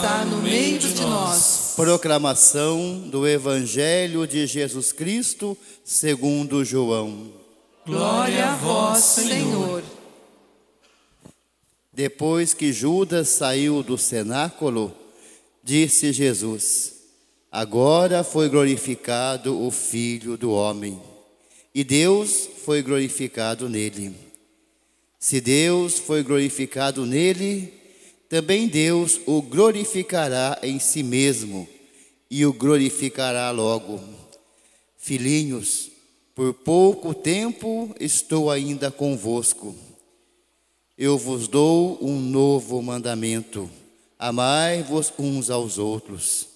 está no meio de nós. Proclamação do Evangelho de Jesus Cristo, segundo João. Glória a vós, Senhor. Depois que Judas saiu do cenáculo, disse Jesus: Agora foi glorificado o Filho do Homem, e Deus foi glorificado nele. Se Deus foi glorificado nele, também Deus o glorificará em si mesmo e o glorificará logo. Filhinhos, por pouco tempo estou ainda convosco. Eu vos dou um novo mandamento: amai-vos uns aos outros.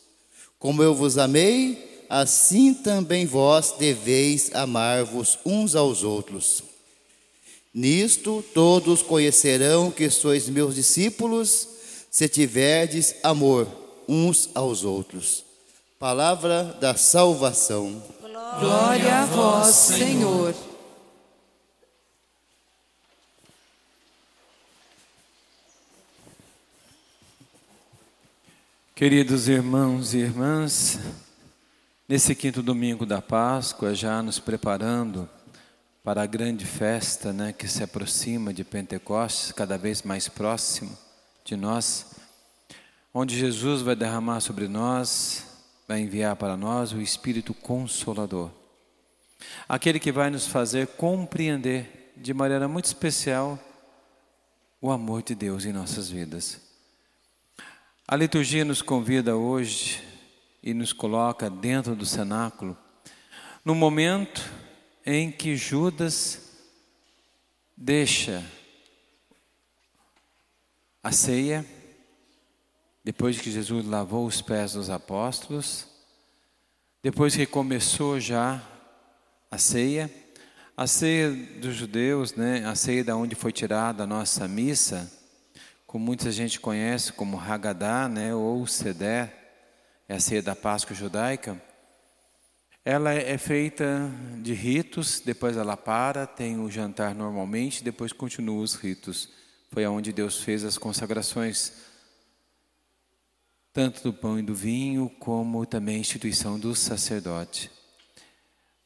Como eu vos amei, assim também vós deveis amar-vos uns aos outros. Nisto todos conhecerão que sois meus discípulos, se tiverdes amor uns aos outros. Palavra da salvação. Glória a vós, Senhor. Queridos irmãos e irmãs, nesse quinto domingo da Páscoa, já nos preparando para a grande festa né, que se aproxima de Pentecostes, cada vez mais próximo de nós, onde Jesus vai derramar sobre nós, vai enviar para nós o Espírito Consolador, aquele que vai nos fazer compreender de maneira muito especial o amor de Deus em nossas vidas. A liturgia nos convida hoje e nos coloca dentro do cenáculo, no momento em que Judas deixa a ceia, depois que Jesus lavou os pés dos apóstolos, depois que começou já a ceia, a ceia dos judeus, né, a ceia da onde foi tirada a nossa missa, como muita gente conhece como Haggadah, né, ou Seder, é a ceia da Páscoa judaica. Ela é feita de ritos, depois ela para, tem o jantar normalmente, depois continua os ritos. Foi aonde Deus fez as consagrações, tanto do pão e do vinho, como também a instituição do sacerdote.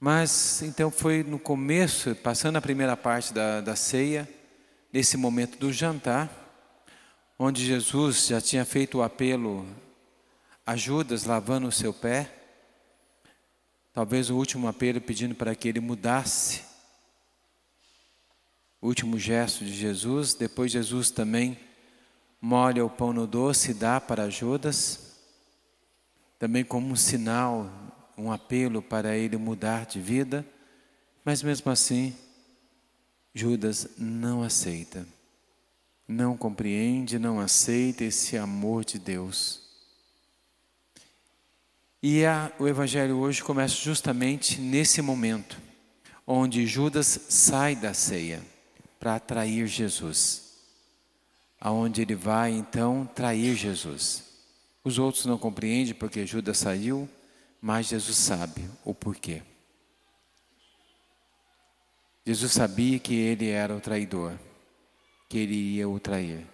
Mas então foi no começo, passando a primeira parte da, da ceia, nesse momento do jantar, onde Jesus já tinha feito o apelo a Judas lavando o seu pé, Talvez o último apelo pedindo para que ele mudasse. O último gesto de Jesus. Depois, Jesus também molha o pão no doce e dá para Judas. Também como um sinal, um apelo para ele mudar de vida. Mas mesmo assim, Judas não aceita. Não compreende, não aceita esse amor de Deus. E a, o Evangelho hoje começa justamente nesse momento, onde Judas sai da ceia para atrair Jesus. Aonde ele vai então trair Jesus. Os outros não compreendem porque Judas saiu, mas Jesus sabe o porquê. Jesus sabia que ele era o traidor, que ele ia o trair.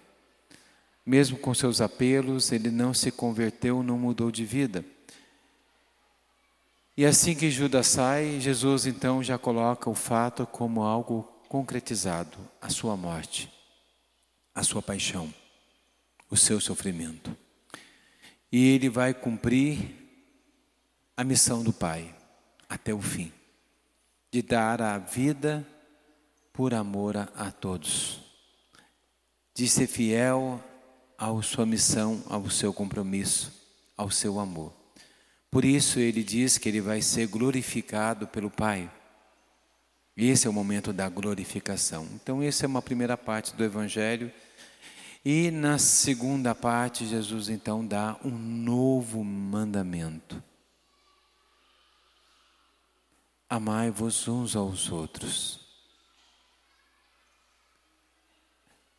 Mesmo com seus apelos, ele não se converteu, não mudou de vida. E assim que Judas sai, Jesus então já coloca o fato como algo concretizado, a sua morte, a sua paixão, o seu sofrimento. E ele vai cumprir a missão do Pai até o fim, de dar a vida por amor a, todos, de ser fiel à sua missão, ao seu compromisso, ao seu amor. Por isso ele diz que ele vai ser glorificado pelo Pai. Esse é o momento da glorificação. Então, essa é uma primeira parte do Evangelho. E na segunda parte, Jesus então dá um novo mandamento: Amai-vos uns aos outros.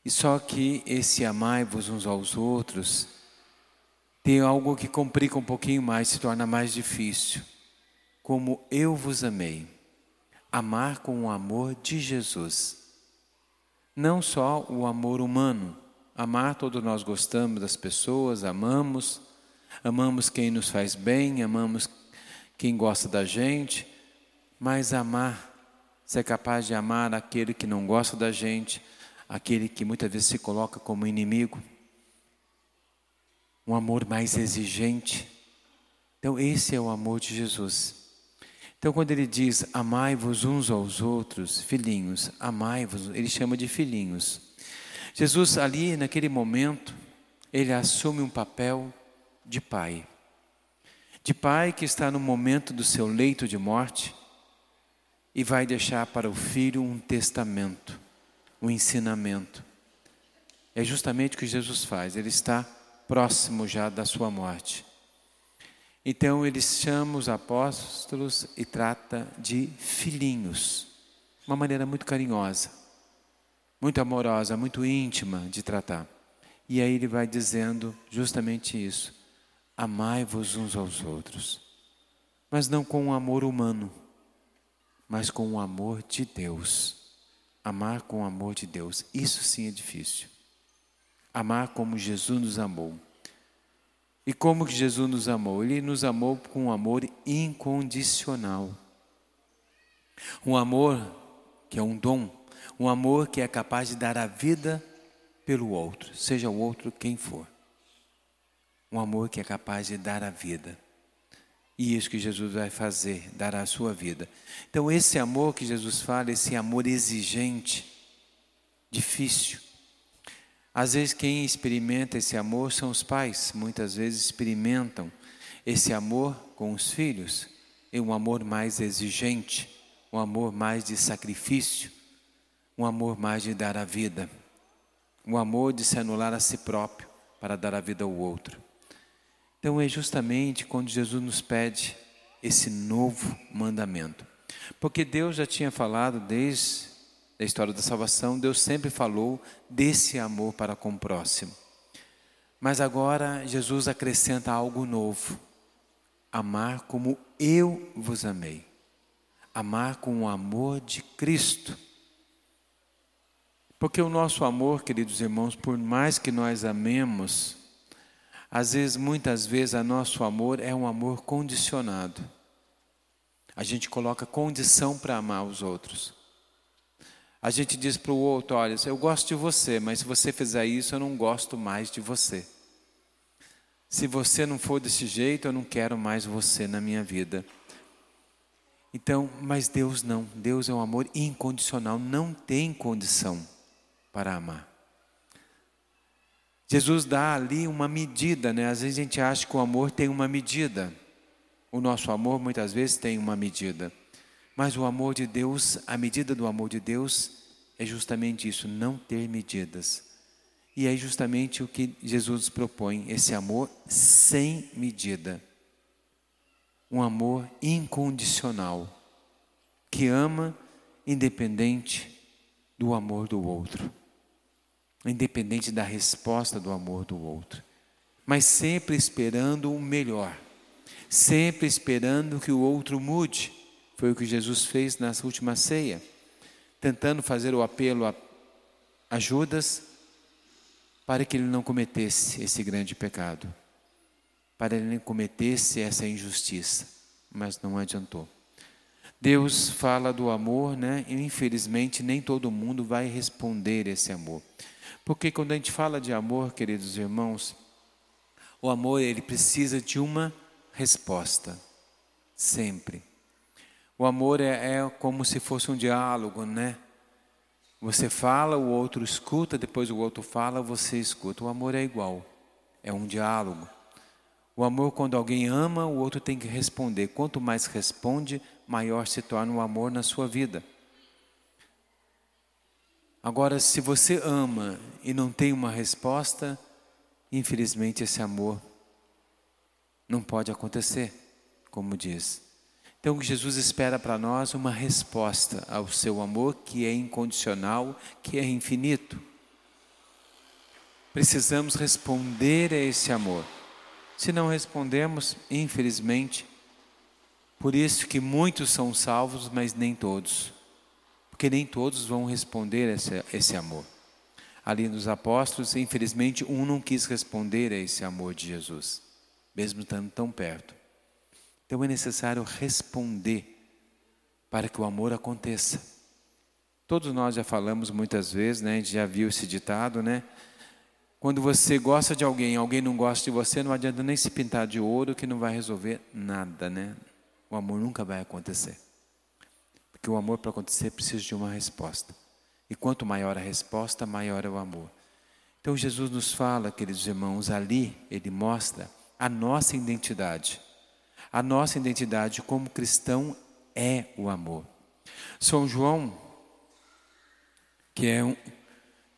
E só que esse amai-vos uns aos outros tem algo que complica um pouquinho mais, se torna mais difícil. Como eu vos amei. Amar com o amor de Jesus. Não só o amor humano, Amar, todos nós gostamos das pessoas, amamos, amamos quem nos faz bem, amamos quem gosta da gente, mas amar, ser capaz de amar aquele que não gosta da gente, aquele que muitas vezes se coloca como inimigo, um amor mais exigente. Então, esse é o amor de Jesus. Então, quando ele diz amai-vos uns aos outros, filhinhos, amai-vos, ele chama de filhinhos. Jesus, ali naquele momento, ele assume um papel de pai. De pai que está no momento do seu leito de morte e vai deixar para o filho um testamento, um ensinamento. É justamente o que Jesus faz, ele está próximo já da sua morte. Então ele chama os apóstolos e trata de filhinhos, uma maneira muito carinhosa, muito amorosa, muito íntima de tratar. E aí ele vai dizendo justamente isso: amai-vos uns aos outros, mas não com um amor humano, mas com o amor de Deus. Amar com o amor de Deus, isso sim é difícil. Amar como Jesus nos amou. E como que Jesus nos amou? Ele nos amou com um amor incondicional. Um amor que é um dom, um amor que é capaz de dar a vida pelo outro, seja o outro quem for. Um amor que é capaz de dar a vida. E isso que Jesus vai fazer, dar a sua vida. Então, esse amor que Jesus fala, esse amor exigente, difícil, às vezes quem experimenta esse amor são os pais, muitas vezes experimentam esse amor com os filhos, é um amor mais exigente, um amor mais de sacrifício, um amor mais de dar a vida, um amor de se anular a si próprio para dar a vida ao outro. Então é justamente quando Jesus nos pede esse novo mandamento. Porque Deus já tinha falado desde da história da salvação, Deus sempre falou desse amor para com o próximo. Mas agora Jesus acrescenta algo novo: amar como eu vos amei. Amar com o amor de Cristo. Porque o nosso amor, queridos irmãos, por mais que nós amemos, às vezes, muitas vezes, o nosso amor é um amor condicionado. A gente coloca condição para amar os outros. A gente diz para o outro: olha, eu gosto de você, mas se você fizer isso, eu não gosto mais de você. Se você não for desse jeito, eu não quero mais você na minha vida. Então, mas Deus não. Deus é um amor incondicional, não tem condição para amar. Jesus dá ali uma medida, né? Às vezes a gente acha que o amor tem uma medida. O nosso amor muitas vezes tem uma medida. Mas o amor de Deus, a medida do amor de Deus é justamente isso, não ter medidas. E é justamente o que Jesus propõe, esse amor sem medida. Um amor incondicional, que ama independente do amor do outro, independente da resposta do amor do outro, mas sempre esperando o melhor, sempre esperando que o outro mude foi o que Jesus fez na última ceia, tentando fazer o apelo a, Judas para que ele não cometesse esse grande pecado, para ele não cometesse essa injustiça, mas não adiantou. Deus fala do amor, né? E infelizmente nem todo mundo vai responder esse amor. Porque quando a gente fala de amor, queridos irmãos, o amor ele precisa de uma resposta, sempre. O amor é, é como se fosse um diálogo, né? Você fala, o outro escuta, depois o outro fala, você escuta. O amor é igual, é um diálogo. O amor, quando alguém ama, o outro tem que responder. Quanto mais responde, maior se torna o amor na sua vida. Agora, se você ama e não tem uma resposta, infelizmente esse amor não pode acontecer, como diz. Então Jesus espera para nós uma resposta ao seu amor que é incondicional, que é infinito. Precisamos responder a esse amor. Se não respondemos, infelizmente, por isso que muitos são salvos, mas nem todos. Porque nem todos vão responder esse, esse amor. ali nos apóstolos, infelizmente um não quis responder a esse amor de Jesus, mesmo estando tão perto. Então é necessário responder para que o amor aconteça. Todos nós já falamos muitas vezes, né? A gente já viu esse ditado, né? Quando você gosta de alguém, alguém não gosta de você, não adianta nem se pintar de ouro que não vai resolver nada, né? O amor nunca vai acontecer. Porque o amor para acontecer precisa de uma resposta. E quanto maior a resposta, maior é o amor. Então Jesus nos fala, queridos irmãos, ali ele mostra a nossa identidade. A nossa identidade como cristão é o amor. São João, que é um,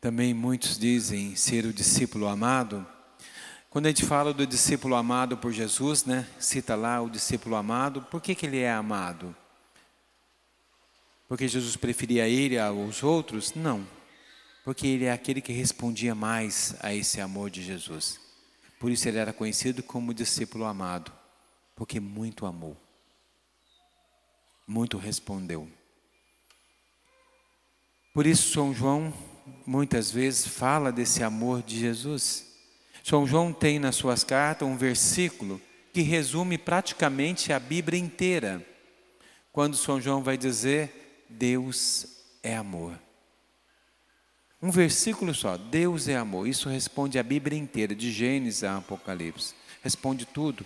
também muitos dizem ser o discípulo amado, quando a gente fala do discípulo amado por Jesus, né, cita lá o discípulo amado, por que, que ele é amado? Porque Jesus preferia ele aos outros? Não. Porque ele é aquele que respondia mais a esse amor de Jesus. Por isso ele era conhecido como discípulo amado, porque muito amou muito respondeu. Por isso, São João muitas vezes fala desse amor de Jesus. São João tem nas suas cartas um versículo que resume praticamente a Bíblia inteira. Quando São João vai dizer: Deus é amor. Um versículo só, Deus é amor. Isso responde a Bíblia inteira, de Gênesis a Apocalipse. Responde tudo.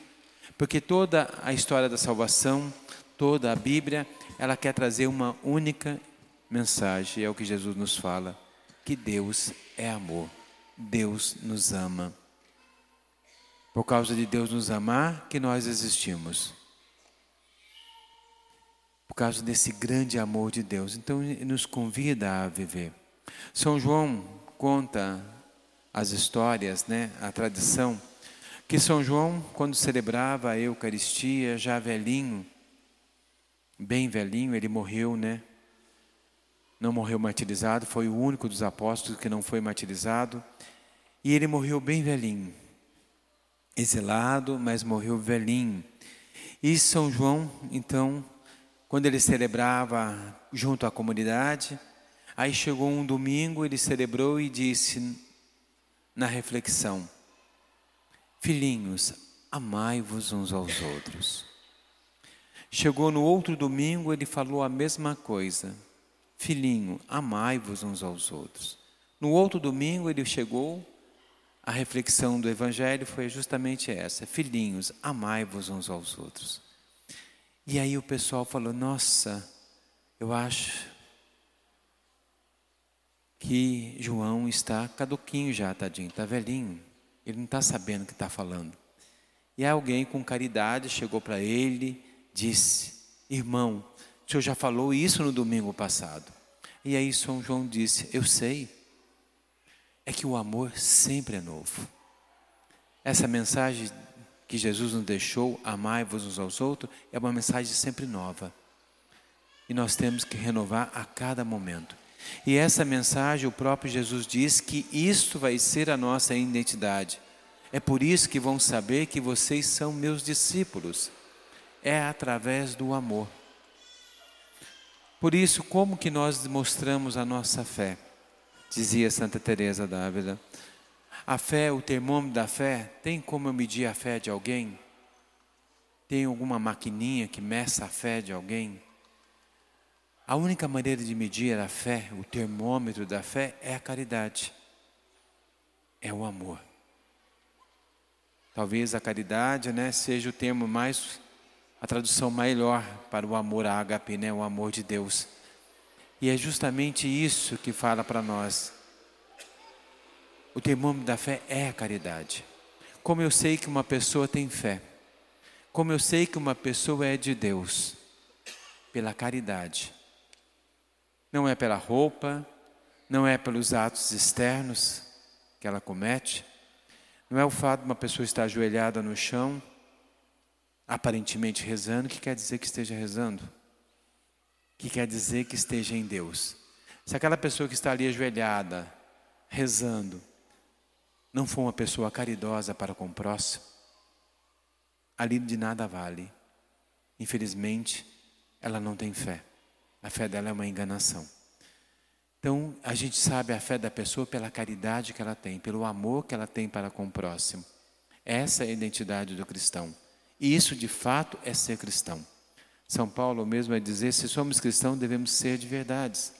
Porque toda a história da salvação, toda a Bíblia, ela quer trazer uma única mensagem, é o que Jesus nos fala, que Deus é amor. Deus nos ama. Por causa de Deus nos amar, que nós existimos. Por causa desse grande amor de Deus. Então, ele nos convida a viver. São João conta as histórias, né, a tradição, que São João, quando celebrava a Eucaristia, já velhinho, bem velhinho, ele morreu, né? Não morreu martirizado, foi o único dos apóstolos que não foi martirizado. E ele morreu bem velhinho, exilado, mas morreu velhinho. E São João, então, quando ele celebrava junto à comunidade, aí chegou um domingo, ele celebrou e disse na reflexão: Filhinhos, amai-vos uns aos outros. Chegou no outro domingo, ele falou a mesma coisa. Filhinho, amai-vos uns aos outros. No outro domingo, ele chegou, a reflexão do Evangelho foi justamente essa: Filhinhos, amai-vos uns aos outros. E aí o pessoal falou: Nossa, eu acho que João está caduquinho já, tadinho, está velhinho. Ele não está sabendo o que está falando. E alguém com caridade chegou para ele disse: Irmão, o senhor já falou isso no domingo passado. E aí São João disse: Eu sei, é que o amor sempre é novo. Essa mensagem que Jesus nos deixou, amai-vos uns aos outros, é uma mensagem sempre nova. E nós temos que renovar a cada momento. E essa mensagem, o próprio Jesus diz que isto vai ser a nossa identidade. É por isso que vão saber que vocês são meus discípulos é através do amor. Por isso, como que nós demonstramos a nossa fé? Dizia Santa Teresa d'Ávila. A fé, o termômetro da fé, tem como eu medir a fé de alguém? Tem alguma maquininha que meça a fé de alguém? A única maneira de medir a fé, o termômetro da fé, é a caridade, é o amor. Talvez a caridade né, seja o termo mais a tradução melhor para o amor a ágape, né? o amor de Deus. E é justamente isso que fala para nós. O termômetro da fé é a caridade. Como eu sei que uma pessoa tem fé? Como eu sei que uma pessoa é de Deus? Pela caridade. Não é pela roupa, não é pelos atos externos que ela comete, não é o fato de uma pessoa estar ajoelhada no chão aparentemente rezando, que quer dizer que esteja rezando? Que quer dizer que esteja em Deus. Se aquela pessoa que está ali ajoelhada, rezando, não for uma pessoa caridosa para com o próximo, ali de nada vale. Infelizmente, ela não tem fé. A fé dela é uma enganação. Então, a gente sabe a fé da pessoa pela caridade que ela tem, pelo amor que ela tem para com o próximo. Essa é a identidade do cristão. E isso, de fato, é ser cristão. São Paulo mesmo vai dizer: se somos cristãos, devemos ser de verdades.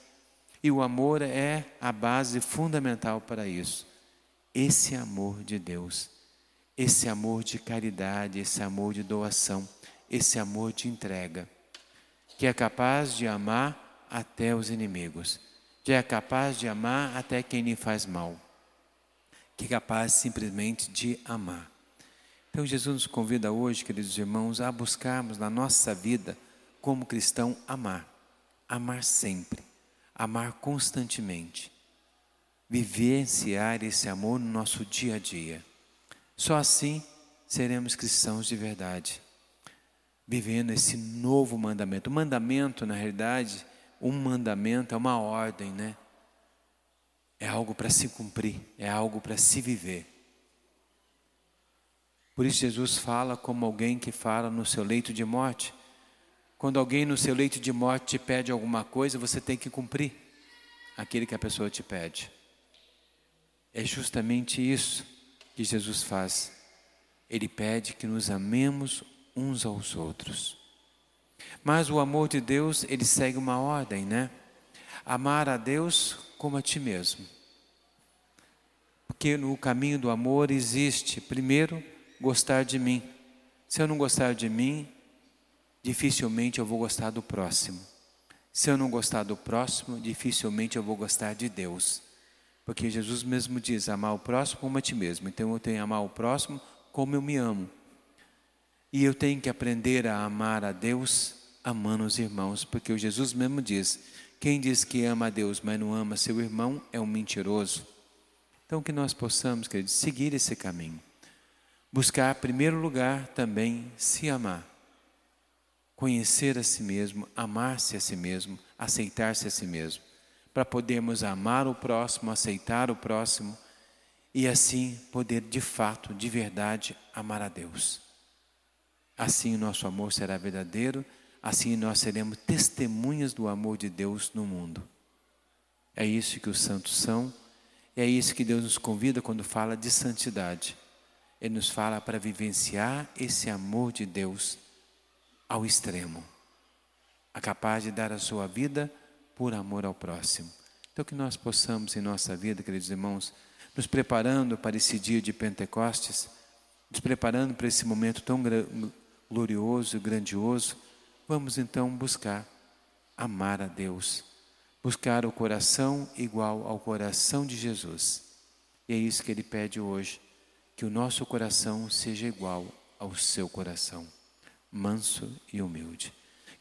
E o amor é a base fundamental para isso. Esse amor de Deus, esse amor de caridade, esse amor de doação, esse amor de entrega, que é capaz de amar até os inimigos, que é capaz de amar até quem lhe faz mal, que é capaz simplesmente de amar. Então Jesus nos convida hoje, queridos irmãos, a buscarmos na nossa vida, como cristão, amar. Amar sempre, amar constantemente. Vivenciar esse amor no nosso dia a dia. Só assim seremos cristãos de verdade. Vivendo esse novo mandamento. O mandamento, na realidade, um mandamento é uma ordem, né? É algo para se cumprir, é algo para se viver. Por isso Jesus fala como alguém que fala no seu leito de morte. Quando alguém no seu leito de morte te pede alguma coisa, você tem que cumprir aquilo que a pessoa te pede. É justamente isso que Jesus faz. Ele pede que nos amemos uns aos outros. Mas o amor de Deus, ele segue uma ordem, né? Amar a Deus como a ti mesmo. Porque no caminho do amor existe, primeiro, gostar de mim. Se eu não gostar de mim, dificilmente eu vou gostar do próximo. Se eu não gostar do próximo, dificilmente eu vou gostar de Deus. Porque Jesus mesmo diz: amar o próximo como a ti mesmo. Então eu tenho que amar o próximo como eu me amo. E eu tenho que aprender a amar a Deus amando os irmãos, porque o Jesus mesmo diz: quem diz que ama a Deus, mas não ama seu irmão, é um mentiroso. Então que nós possamos, queridos, seguir esse caminho buscar, em primeiro lugar, também se amar. Conhecer a si mesmo, amar-se a si mesmo, aceitar-se a si mesmo, para podermos amar o próximo, aceitar o próximo e assim poder de fato, de verdade, amar a Deus. Assim o nosso amor será verdadeiro, assim nós seremos testemunhas do amor de Deus no mundo. É isso que os santos são, é isso que Deus nos convida quando fala de santidade. Ele nos fala para vivenciar esse amor de Deus ao extremo, a capaz de dar a sua vida por amor ao próximo. Então, que nós possamos em nossa vida, queridos irmãos, nos preparando para esse dia de Pentecostes, nos preparando para esse momento tão glorioso e grandioso, vamos então buscar amar a Deus, buscar o coração igual ao coração de Jesus. E é isso que ele pede hoje que o nosso coração seja igual ao seu coração, manso e humilde.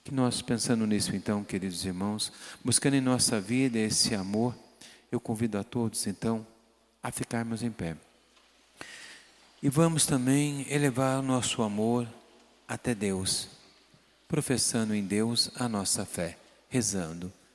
Que nós, pensando nisso então, queridos irmãos, buscando em nossa vida esse amor, eu convido a todos então a ficarmos em pé. E vamos também elevar o nosso amor até Deus, professando em Deus a nossa fé, rezando.